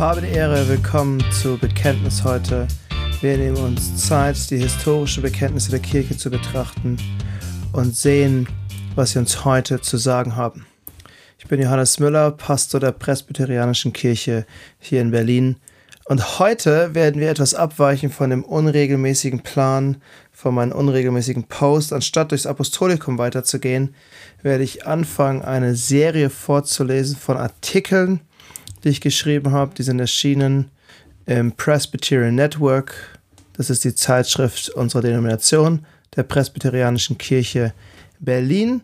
Habe die Ehre, willkommen zu Bekenntnis heute. Wir nehmen uns Zeit, die historische Bekenntnisse der Kirche zu betrachten und sehen, was sie uns heute zu sagen haben. Ich bin Johannes Müller, Pastor der Presbyterianischen Kirche hier in Berlin. Und heute werden wir etwas abweichen von dem unregelmäßigen Plan, von meinem unregelmäßigen Post. Anstatt durchs Apostolikum weiterzugehen, werde ich anfangen, eine Serie vorzulesen von Artikeln, die ich geschrieben habe. Die sind erschienen im Presbyterian Network. Das ist die Zeitschrift unserer Denomination, der Presbyterianischen Kirche Berlin.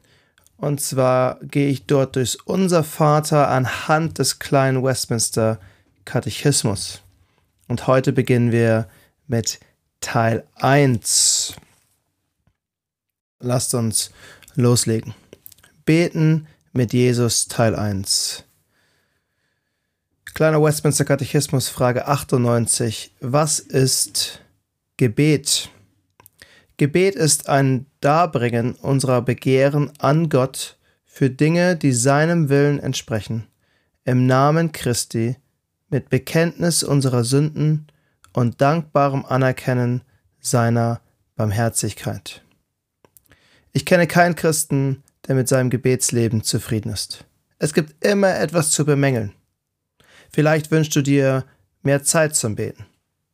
Und zwar gehe ich dort durchs Unser Vater anhand des kleinen Westminster Katechismus. Und heute beginnen wir mit Teil 1. Lasst uns loslegen. Beten mit Jesus Teil 1. Kleiner Westminster Katechismus, Frage 98. Was ist Gebet? Gebet ist ein Darbringen unserer Begehren an Gott für Dinge, die seinem Willen entsprechen, im Namen Christi, mit Bekenntnis unserer Sünden und dankbarem Anerkennen seiner Barmherzigkeit. Ich kenne keinen Christen, der mit seinem Gebetsleben zufrieden ist. Es gibt immer etwas zu bemängeln. Vielleicht wünschst du dir mehr Zeit zum Beten.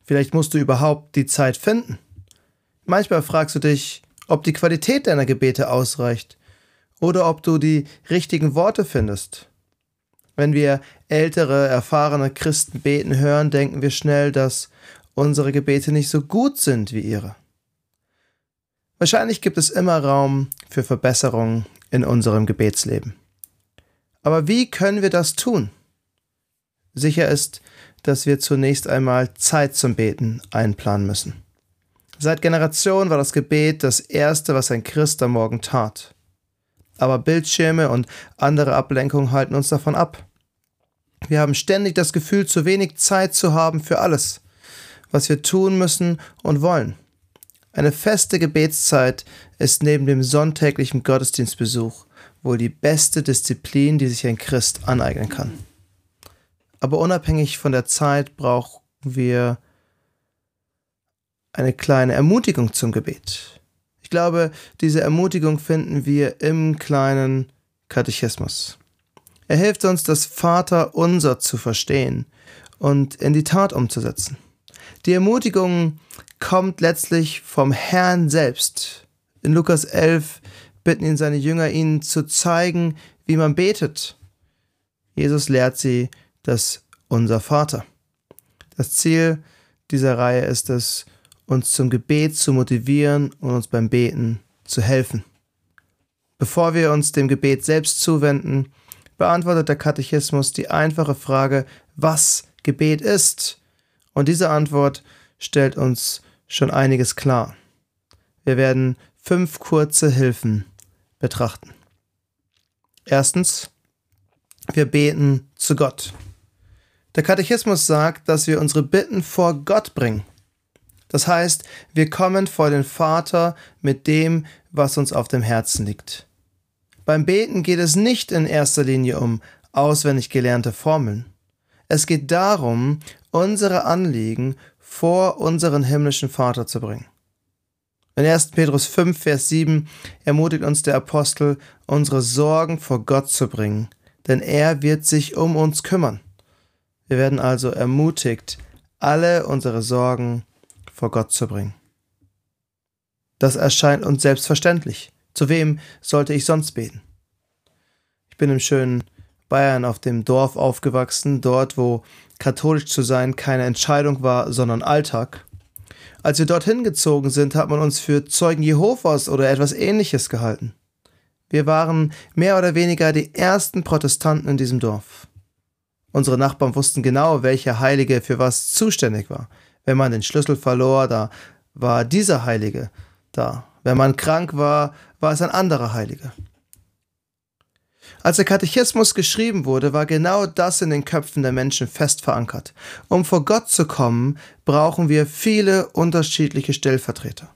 Vielleicht musst du überhaupt die Zeit finden. Manchmal fragst du dich, ob die Qualität deiner Gebete ausreicht oder ob du die richtigen Worte findest. Wenn wir ältere, erfahrene Christen beten hören, denken wir schnell, dass unsere Gebete nicht so gut sind wie ihre. Wahrscheinlich gibt es immer Raum für Verbesserungen in unserem Gebetsleben. Aber wie können wir das tun? Sicher ist, dass wir zunächst einmal Zeit zum Beten einplanen müssen. Seit Generationen war das Gebet das Erste, was ein Christ am Morgen tat. Aber Bildschirme und andere Ablenkungen halten uns davon ab. Wir haben ständig das Gefühl, zu wenig Zeit zu haben für alles, was wir tun müssen und wollen. Eine feste Gebetszeit ist neben dem sonntäglichen Gottesdienstbesuch wohl die beste Disziplin, die sich ein Christ aneignen kann. Aber unabhängig von der Zeit brauchen wir eine kleine Ermutigung zum Gebet. Ich glaube, diese Ermutigung finden wir im kleinen Katechismus. Er hilft uns, das Vater unser zu verstehen und in die Tat umzusetzen. Die Ermutigung kommt letztlich vom Herrn selbst. In Lukas 11 bitten ihn seine Jünger, ihnen zu zeigen, wie man betet. Jesus lehrt sie, das unser Vater. Das Ziel dieser Reihe ist es, uns zum Gebet zu motivieren und uns beim Beten zu helfen. Bevor wir uns dem Gebet selbst zuwenden, beantwortet der Katechismus die einfache Frage, was Gebet ist. Und diese Antwort stellt uns schon einiges klar. Wir werden fünf kurze Hilfen betrachten. Erstens, wir beten zu Gott. Der Katechismus sagt, dass wir unsere Bitten vor Gott bringen. Das heißt, wir kommen vor den Vater mit dem, was uns auf dem Herzen liegt. Beim Beten geht es nicht in erster Linie um auswendig gelernte Formeln. Es geht darum, unsere Anliegen vor unseren himmlischen Vater zu bringen. In 1. Petrus 5, Vers 7 ermutigt uns der Apostel, unsere Sorgen vor Gott zu bringen, denn er wird sich um uns kümmern. Wir werden also ermutigt, alle unsere Sorgen vor Gott zu bringen. Das erscheint uns selbstverständlich. Zu wem sollte ich sonst beten? Ich bin im schönen Bayern auf dem Dorf aufgewachsen, dort wo katholisch zu sein keine Entscheidung war, sondern Alltag. Als wir dorthin gezogen sind, hat man uns für Zeugen Jehovas oder etwas ähnliches gehalten. Wir waren mehr oder weniger die ersten Protestanten in diesem Dorf. Unsere Nachbarn wussten genau, welcher Heilige für was zuständig war. Wenn man den Schlüssel verlor, da war dieser Heilige da. Wenn man krank war, war es ein anderer Heilige. Als der Katechismus geschrieben wurde, war genau das in den Köpfen der Menschen fest verankert. Um vor Gott zu kommen, brauchen wir viele unterschiedliche Stellvertreter.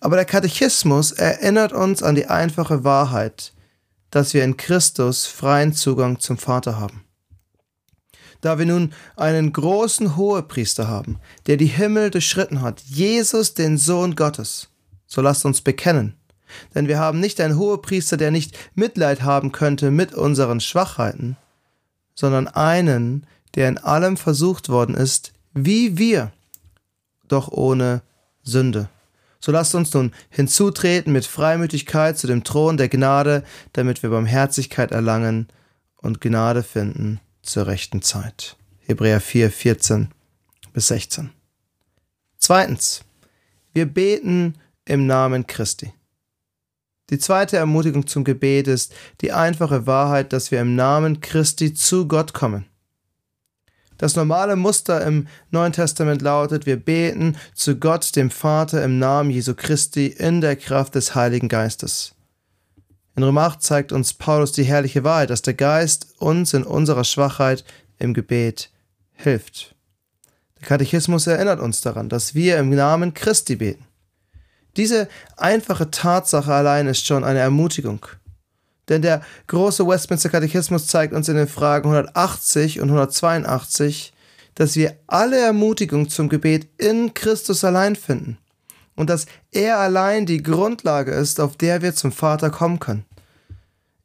Aber der Katechismus erinnert uns an die einfache Wahrheit, dass wir in Christus freien Zugang zum Vater haben. Da wir nun einen großen Hohepriester haben, der die Himmel durchschritten hat, Jesus, den Sohn Gottes, so lasst uns bekennen. Denn wir haben nicht einen Hohepriester, der nicht Mitleid haben könnte mit unseren Schwachheiten, sondern einen, der in allem versucht worden ist, wie wir, doch ohne Sünde. So lasst uns nun hinzutreten mit Freimütigkeit zu dem Thron der Gnade, damit wir Barmherzigkeit erlangen und Gnade finden zur rechten Zeit. Hebräer 4, 14 bis 16. Zweitens, wir beten im Namen Christi. Die zweite Ermutigung zum Gebet ist die einfache Wahrheit, dass wir im Namen Christi zu Gott kommen. Das normale Muster im Neuen Testament lautet, wir beten zu Gott, dem Vater, im Namen Jesu Christi in der Kraft des Heiligen Geistes. In Römer 8 zeigt uns Paulus die herrliche Wahrheit, dass der Geist uns in unserer Schwachheit im Gebet hilft. Der Katechismus erinnert uns daran, dass wir im Namen Christi beten. Diese einfache Tatsache allein ist schon eine Ermutigung. Denn der große Westminster Katechismus zeigt uns in den Fragen 180 und 182, dass wir alle Ermutigung zum Gebet in Christus allein finden und dass er allein die Grundlage ist, auf der wir zum Vater kommen können.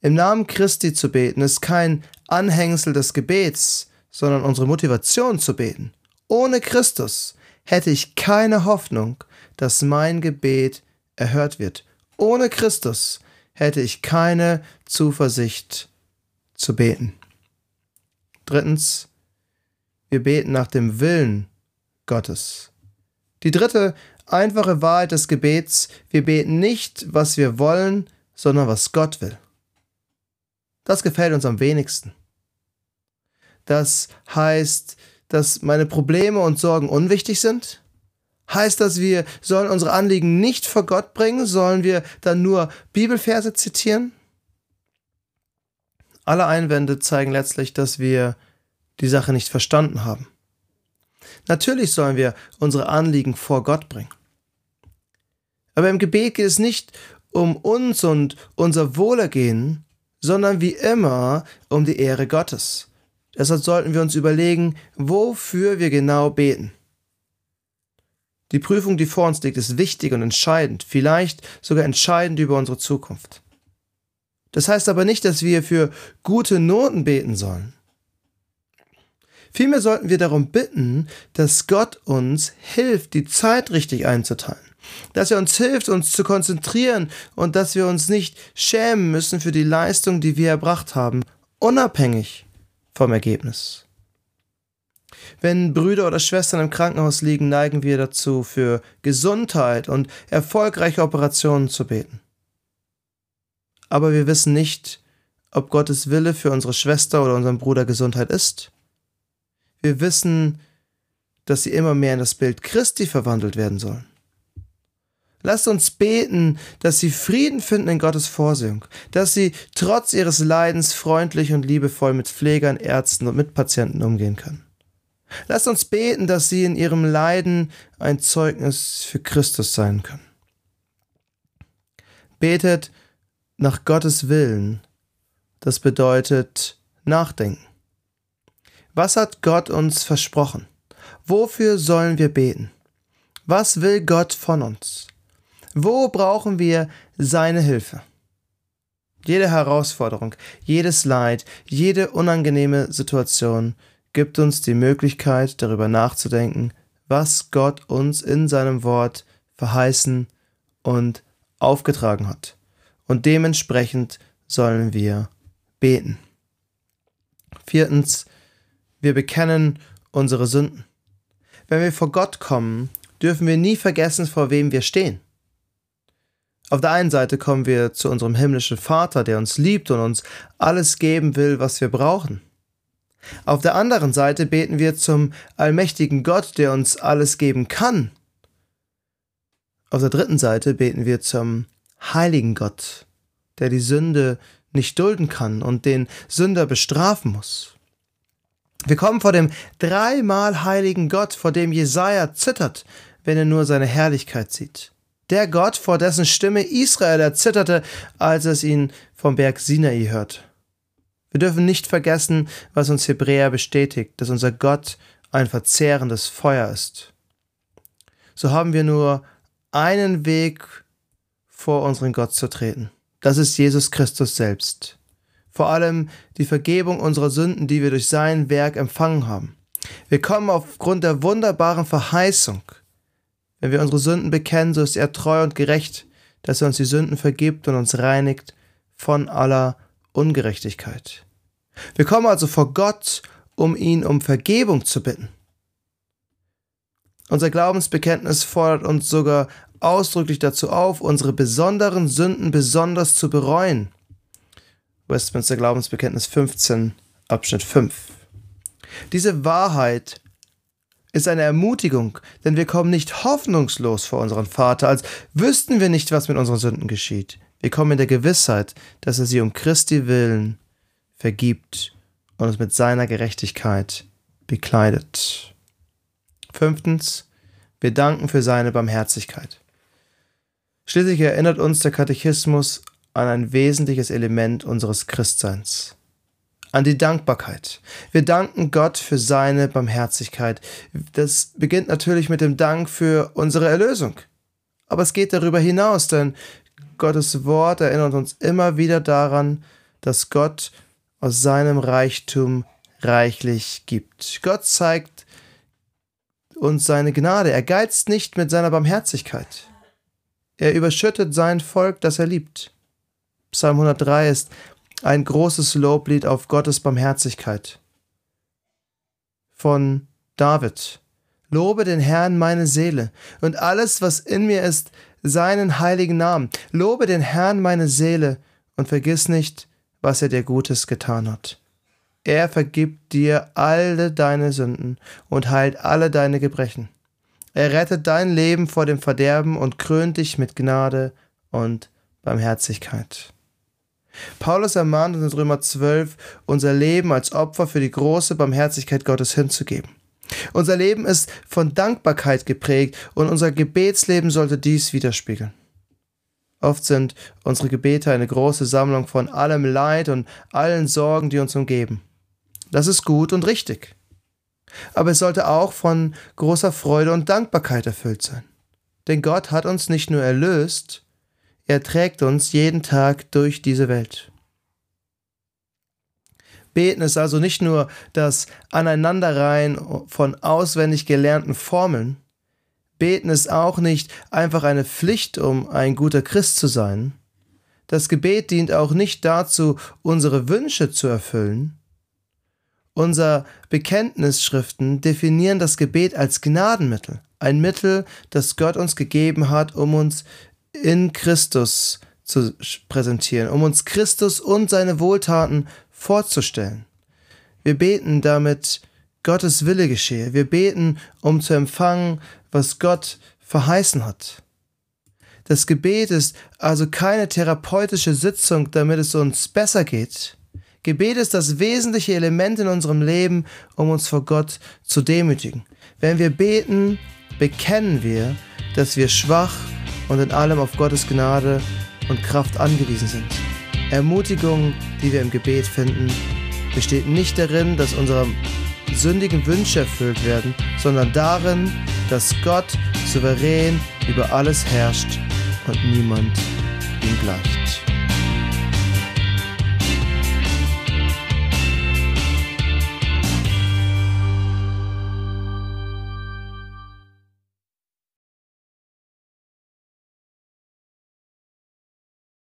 Im Namen Christi zu beten ist kein Anhängsel des Gebets, sondern unsere Motivation zu beten. Ohne Christus hätte ich keine Hoffnung, dass mein Gebet erhört wird. Ohne Christus hätte ich keine Zuversicht zu beten. Drittens, wir beten nach dem Willen Gottes. Die dritte einfache Wahrheit des Gebets, wir beten nicht, was wir wollen, sondern was Gott will. Das gefällt uns am wenigsten. Das heißt, dass meine Probleme und Sorgen unwichtig sind? Heißt das, wir sollen unsere Anliegen nicht vor Gott bringen? Sollen wir dann nur Bibelverse zitieren? Alle Einwände zeigen letztlich, dass wir die Sache nicht verstanden haben. Natürlich sollen wir unsere Anliegen vor Gott bringen. Aber im Gebet geht es nicht um uns und unser Wohlergehen, sondern wie immer um die Ehre Gottes. Deshalb sollten wir uns überlegen, wofür wir genau beten. Die Prüfung, die vor uns liegt, ist wichtig und entscheidend, vielleicht sogar entscheidend über unsere Zukunft. Das heißt aber nicht, dass wir für gute Noten beten sollen. Vielmehr sollten wir darum bitten, dass Gott uns hilft, die Zeit richtig einzuteilen, dass er uns hilft, uns zu konzentrieren und dass wir uns nicht schämen müssen für die Leistung, die wir erbracht haben, unabhängig vom Ergebnis. Wenn Brüder oder Schwestern im Krankenhaus liegen, neigen wir dazu, für Gesundheit und erfolgreiche Operationen zu beten. Aber wir wissen nicht, ob Gottes Wille für unsere Schwester oder unseren Bruder Gesundheit ist. Wir wissen, dass sie immer mehr in das Bild Christi verwandelt werden sollen. Lasst uns beten, dass sie Frieden finden in Gottes Vorsehung, dass sie trotz ihres Leidens freundlich und liebevoll mit Pflegern, Ärzten und Mitpatienten umgehen können. Lasst uns beten, dass sie in ihrem Leiden ein Zeugnis für Christus sein können. Betet nach Gottes Willen, das bedeutet nachdenken. Was hat Gott uns versprochen? Wofür sollen wir beten? Was will Gott von uns? Wo brauchen wir seine Hilfe? Jede Herausforderung, jedes Leid, jede unangenehme Situation gibt uns die Möglichkeit, darüber nachzudenken, was Gott uns in seinem Wort verheißen und aufgetragen hat. Und dementsprechend sollen wir beten. Viertens, wir bekennen unsere Sünden. Wenn wir vor Gott kommen, dürfen wir nie vergessen, vor wem wir stehen. Auf der einen Seite kommen wir zu unserem himmlischen Vater, der uns liebt und uns alles geben will, was wir brauchen. Auf der anderen Seite beten wir zum allmächtigen Gott, der uns alles geben kann. Auf der dritten Seite beten wir zum heiligen Gott, der die Sünde nicht dulden kann und den Sünder bestrafen muss. Wir kommen vor dem dreimal heiligen Gott, vor dem Jesaja zittert, wenn er nur seine Herrlichkeit sieht. Der Gott, vor dessen Stimme Israel erzitterte, als es ihn vom Berg Sinai hört. Wir dürfen nicht vergessen, was uns Hebräer bestätigt, dass unser Gott ein verzehrendes Feuer ist. So haben wir nur einen Weg vor unseren Gott zu treten. Das ist Jesus Christus selbst. Vor allem die Vergebung unserer Sünden, die wir durch sein Werk empfangen haben. Wir kommen aufgrund der wunderbaren Verheißung. Wenn wir unsere Sünden bekennen, so ist er treu und gerecht, dass er uns die Sünden vergibt und uns reinigt von aller Ungerechtigkeit. Wir kommen also vor Gott, um ihn um Vergebung zu bitten. Unser Glaubensbekenntnis fordert uns sogar ausdrücklich dazu auf, unsere besonderen Sünden besonders zu bereuen. Westminster Glaubensbekenntnis 15, Abschnitt 5. Diese Wahrheit ist eine Ermutigung, denn wir kommen nicht hoffnungslos vor unseren Vater, als wüssten wir nicht, was mit unseren Sünden geschieht. Wir kommen in der Gewissheit, dass er sie um Christi willen vergibt und uns mit seiner Gerechtigkeit bekleidet. Fünftens, wir danken für seine Barmherzigkeit. Schließlich erinnert uns der Katechismus an ein wesentliches Element unseres Christseins, an die Dankbarkeit. Wir danken Gott für seine Barmherzigkeit. Das beginnt natürlich mit dem Dank für unsere Erlösung. Aber es geht darüber hinaus, denn Gottes Wort erinnert uns immer wieder daran, dass Gott aus seinem Reichtum reichlich gibt. Gott zeigt uns seine Gnade. Er geizt nicht mit seiner Barmherzigkeit. Er überschüttet sein Volk, das er liebt. Psalm 103 ist ein großes Loblied auf Gottes Barmherzigkeit. Von David. Lobe den Herrn meine Seele und alles, was in mir ist, seinen heiligen Namen. Lobe den Herrn meine Seele und vergiss nicht, was er dir Gutes getan hat. Er vergibt dir alle deine Sünden und heilt alle deine Gebrechen. Er rettet dein Leben vor dem Verderben und krönt dich mit Gnade und Barmherzigkeit. Paulus ermahnt uns in Römer 12, unser Leben als Opfer für die große Barmherzigkeit Gottes hinzugeben. Unser Leben ist von Dankbarkeit geprägt und unser Gebetsleben sollte dies widerspiegeln. Oft sind unsere Gebete eine große Sammlung von allem Leid und allen Sorgen, die uns umgeben. Das ist gut und richtig. Aber es sollte auch von großer Freude und Dankbarkeit erfüllt sein. Denn Gott hat uns nicht nur erlöst, er trägt uns jeden Tag durch diese Welt. Beten ist also nicht nur das Aneinanderreihen von auswendig gelernten Formeln, Beten ist auch nicht einfach eine Pflicht, um ein guter Christ zu sein. Das Gebet dient auch nicht dazu, unsere Wünsche zu erfüllen. Unser Bekenntnisschriften definieren das Gebet als Gnadenmittel, ein Mittel, das Gott uns gegeben hat, um uns in Christus zu präsentieren, um uns Christus und seine Wohltaten vorzustellen. Wir beten damit Gottes Wille geschehe. Wir beten, um zu empfangen, was Gott verheißen hat. Das Gebet ist also keine therapeutische Sitzung, damit es uns besser geht. Gebet ist das wesentliche Element in unserem Leben, um uns vor Gott zu demütigen. Wenn wir beten, bekennen wir, dass wir schwach und in allem auf Gottes Gnade und Kraft angewiesen sind. Ermutigung, die wir im Gebet finden, besteht nicht darin, dass unsere sündigen Wünsche erfüllt werden, sondern darin, dass Gott souverän über alles herrscht und niemand ihm gleicht.